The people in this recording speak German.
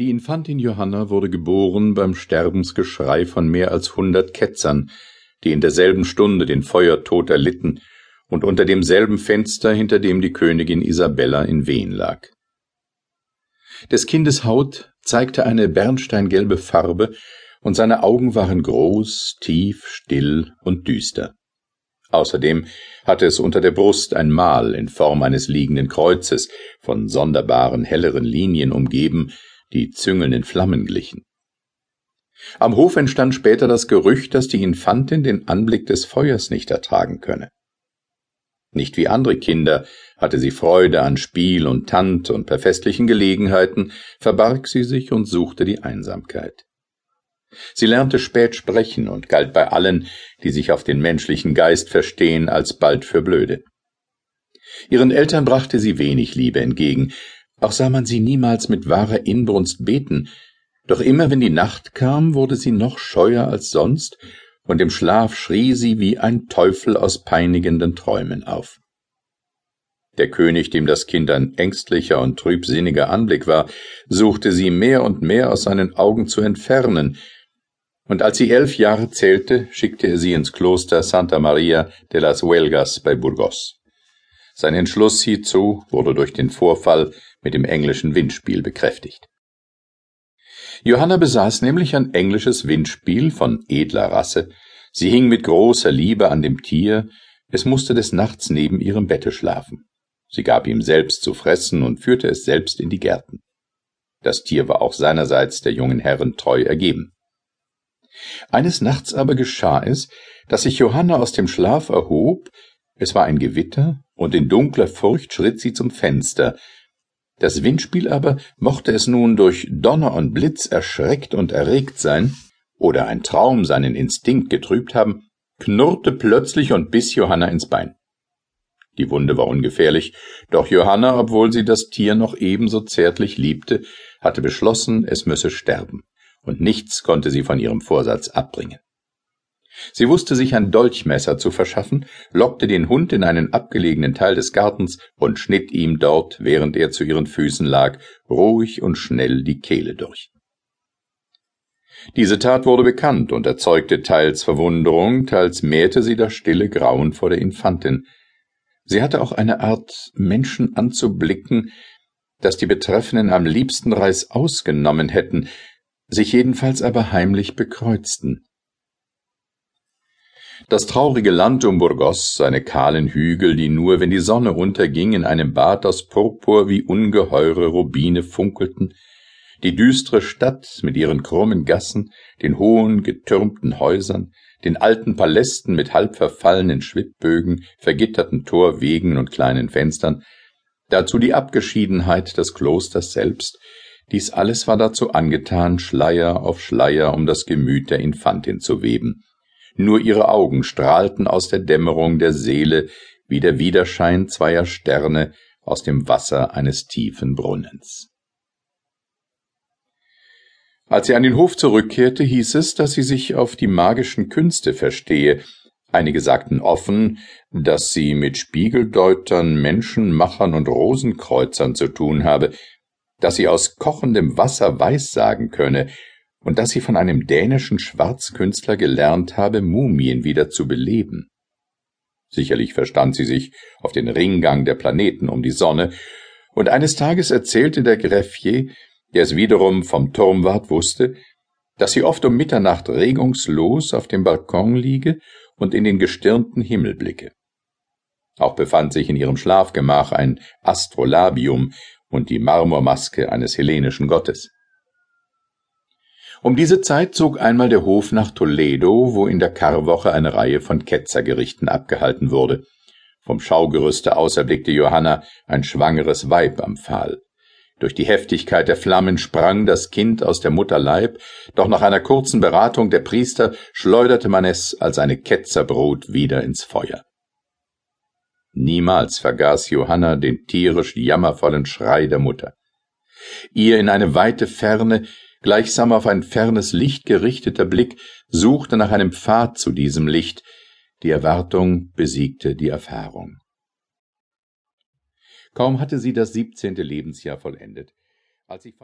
Die Infantin Johanna wurde geboren beim Sterbensgeschrei von mehr als hundert Ketzern, die in derselben Stunde den Feuertod erlitten und unter demselben Fenster, hinter dem die Königin Isabella in Wehen lag. Des Kindes Haut zeigte eine bernsteingelbe Farbe, und seine Augen waren groß, tief, still und düster. Außerdem hatte es unter der Brust ein Mal in Form eines liegenden Kreuzes, von sonderbaren helleren Linien umgeben, die züngelnden Flammen glichen. Am Hof entstand später das Gerücht, dass die Infantin den Anblick des Feuers nicht ertragen könne. Nicht wie andere Kinder hatte sie Freude an Spiel und Tant, und bei festlichen Gelegenheiten verbarg sie sich und suchte die Einsamkeit. Sie lernte spät sprechen und galt bei allen, die sich auf den menschlichen Geist verstehen, als bald für blöde. Ihren Eltern brachte sie wenig Liebe entgegen, auch sah man sie niemals mit wahrer Inbrunst beten, doch immer wenn die Nacht kam, wurde sie noch scheuer als sonst, und im Schlaf schrie sie wie ein Teufel aus peinigenden Träumen auf. Der König, dem das Kind ein ängstlicher und trübsinniger Anblick war, suchte sie mehr und mehr aus seinen Augen zu entfernen, und als sie elf Jahre zählte, schickte er sie ins Kloster Santa Maria de las Huelgas bei Burgos. Sein Entschluss hierzu wurde durch den Vorfall mit dem englischen Windspiel bekräftigt. Johanna besaß nämlich ein englisches Windspiel von edler Rasse, sie hing mit großer Liebe an dem Tier, es musste des Nachts neben ihrem Bette schlafen. Sie gab ihm selbst zu fressen und führte es selbst in die Gärten. Das Tier war auch seinerseits der jungen Herren treu ergeben. Eines Nachts aber geschah es, dass sich Johanna aus dem Schlaf erhob, es war ein Gewitter, und in dunkler Furcht schritt sie zum Fenster, das Windspiel aber, mochte es nun durch Donner und Blitz erschreckt und erregt sein, oder ein Traum seinen Instinkt getrübt haben, knurrte plötzlich und biss Johanna ins Bein. Die Wunde war ungefährlich, doch Johanna, obwohl sie das Tier noch ebenso zärtlich liebte, hatte beschlossen, es müsse sterben, und nichts konnte sie von ihrem Vorsatz abbringen. Sie wusste sich ein Dolchmesser zu verschaffen, lockte den Hund in einen abgelegenen Teil des Gartens und schnitt ihm dort, während er zu ihren Füßen lag, ruhig und schnell die Kehle durch. Diese Tat wurde bekannt und erzeugte teils Verwunderung, teils mehrte sie das stille Grauen vor der Infantin. Sie hatte auch eine Art, Menschen anzublicken, dass die Betreffenden am liebsten Reiß ausgenommen hätten, sich jedenfalls aber heimlich bekreuzten. Das traurige Land um Burgos, seine kahlen Hügel, die nur, wenn die Sonne unterging, in einem Bad aus Purpur wie ungeheure Rubine funkelten, die düstere Stadt mit ihren krummen Gassen, den hohen, getürmten Häusern, den alten Palästen mit halb verfallenen Schwibbögen, vergitterten Torwegen und kleinen Fenstern, dazu die Abgeschiedenheit des Klosters selbst, dies alles war dazu angetan, Schleier auf Schleier um das Gemüt der Infantin zu weben, nur ihre Augen strahlten aus der Dämmerung der Seele wie der Widerschein zweier Sterne aus dem Wasser eines tiefen Brunnens. Als sie an den Hof zurückkehrte, hieß es, dass sie sich auf die magischen Künste verstehe. Einige sagten offen, dass sie mit Spiegeldeutern, Menschenmachern und Rosenkreuzern zu tun habe, dass sie aus kochendem Wasser Weissagen könne, und dass sie von einem dänischen Schwarzkünstler gelernt habe, Mumien wieder zu beleben. Sicherlich verstand sie sich auf den Ringgang der Planeten um die Sonne, und eines Tages erzählte der Greffier, der es wiederum vom Turmwart wusste, dass sie oft um Mitternacht regungslos auf dem Balkon liege und in den gestirnten Himmel blicke. Auch befand sich in ihrem Schlafgemach ein Astrolabium und die Marmormaske eines hellenischen Gottes. Um diese Zeit zog einmal der Hof nach Toledo, wo in der Karwoche eine Reihe von Ketzergerichten abgehalten wurde. Vom Schaugerüste aus erblickte Johanna ein schwangeres Weib am Pfahl. Durch die Heftigkeit der Flammen sprang das Kind aus der Mutter Leib, doch nach einer kurzen Beratung der Priester schleuderte man es als eine Ketzerbrut wieder ins Feuer. Niemals vergaß Johanna den tierisch jammervollen Schrei der Mutter. Ihr in eine weite Ferne Gleichsam auf ein fernes Licht gerichteter Blick suchte nach einem Pfad zu diesem Licht, die Erwartung besiegte die Erfahrung. Kaum hatte sie das siebzehnte Lebensjahr vollendet, als sie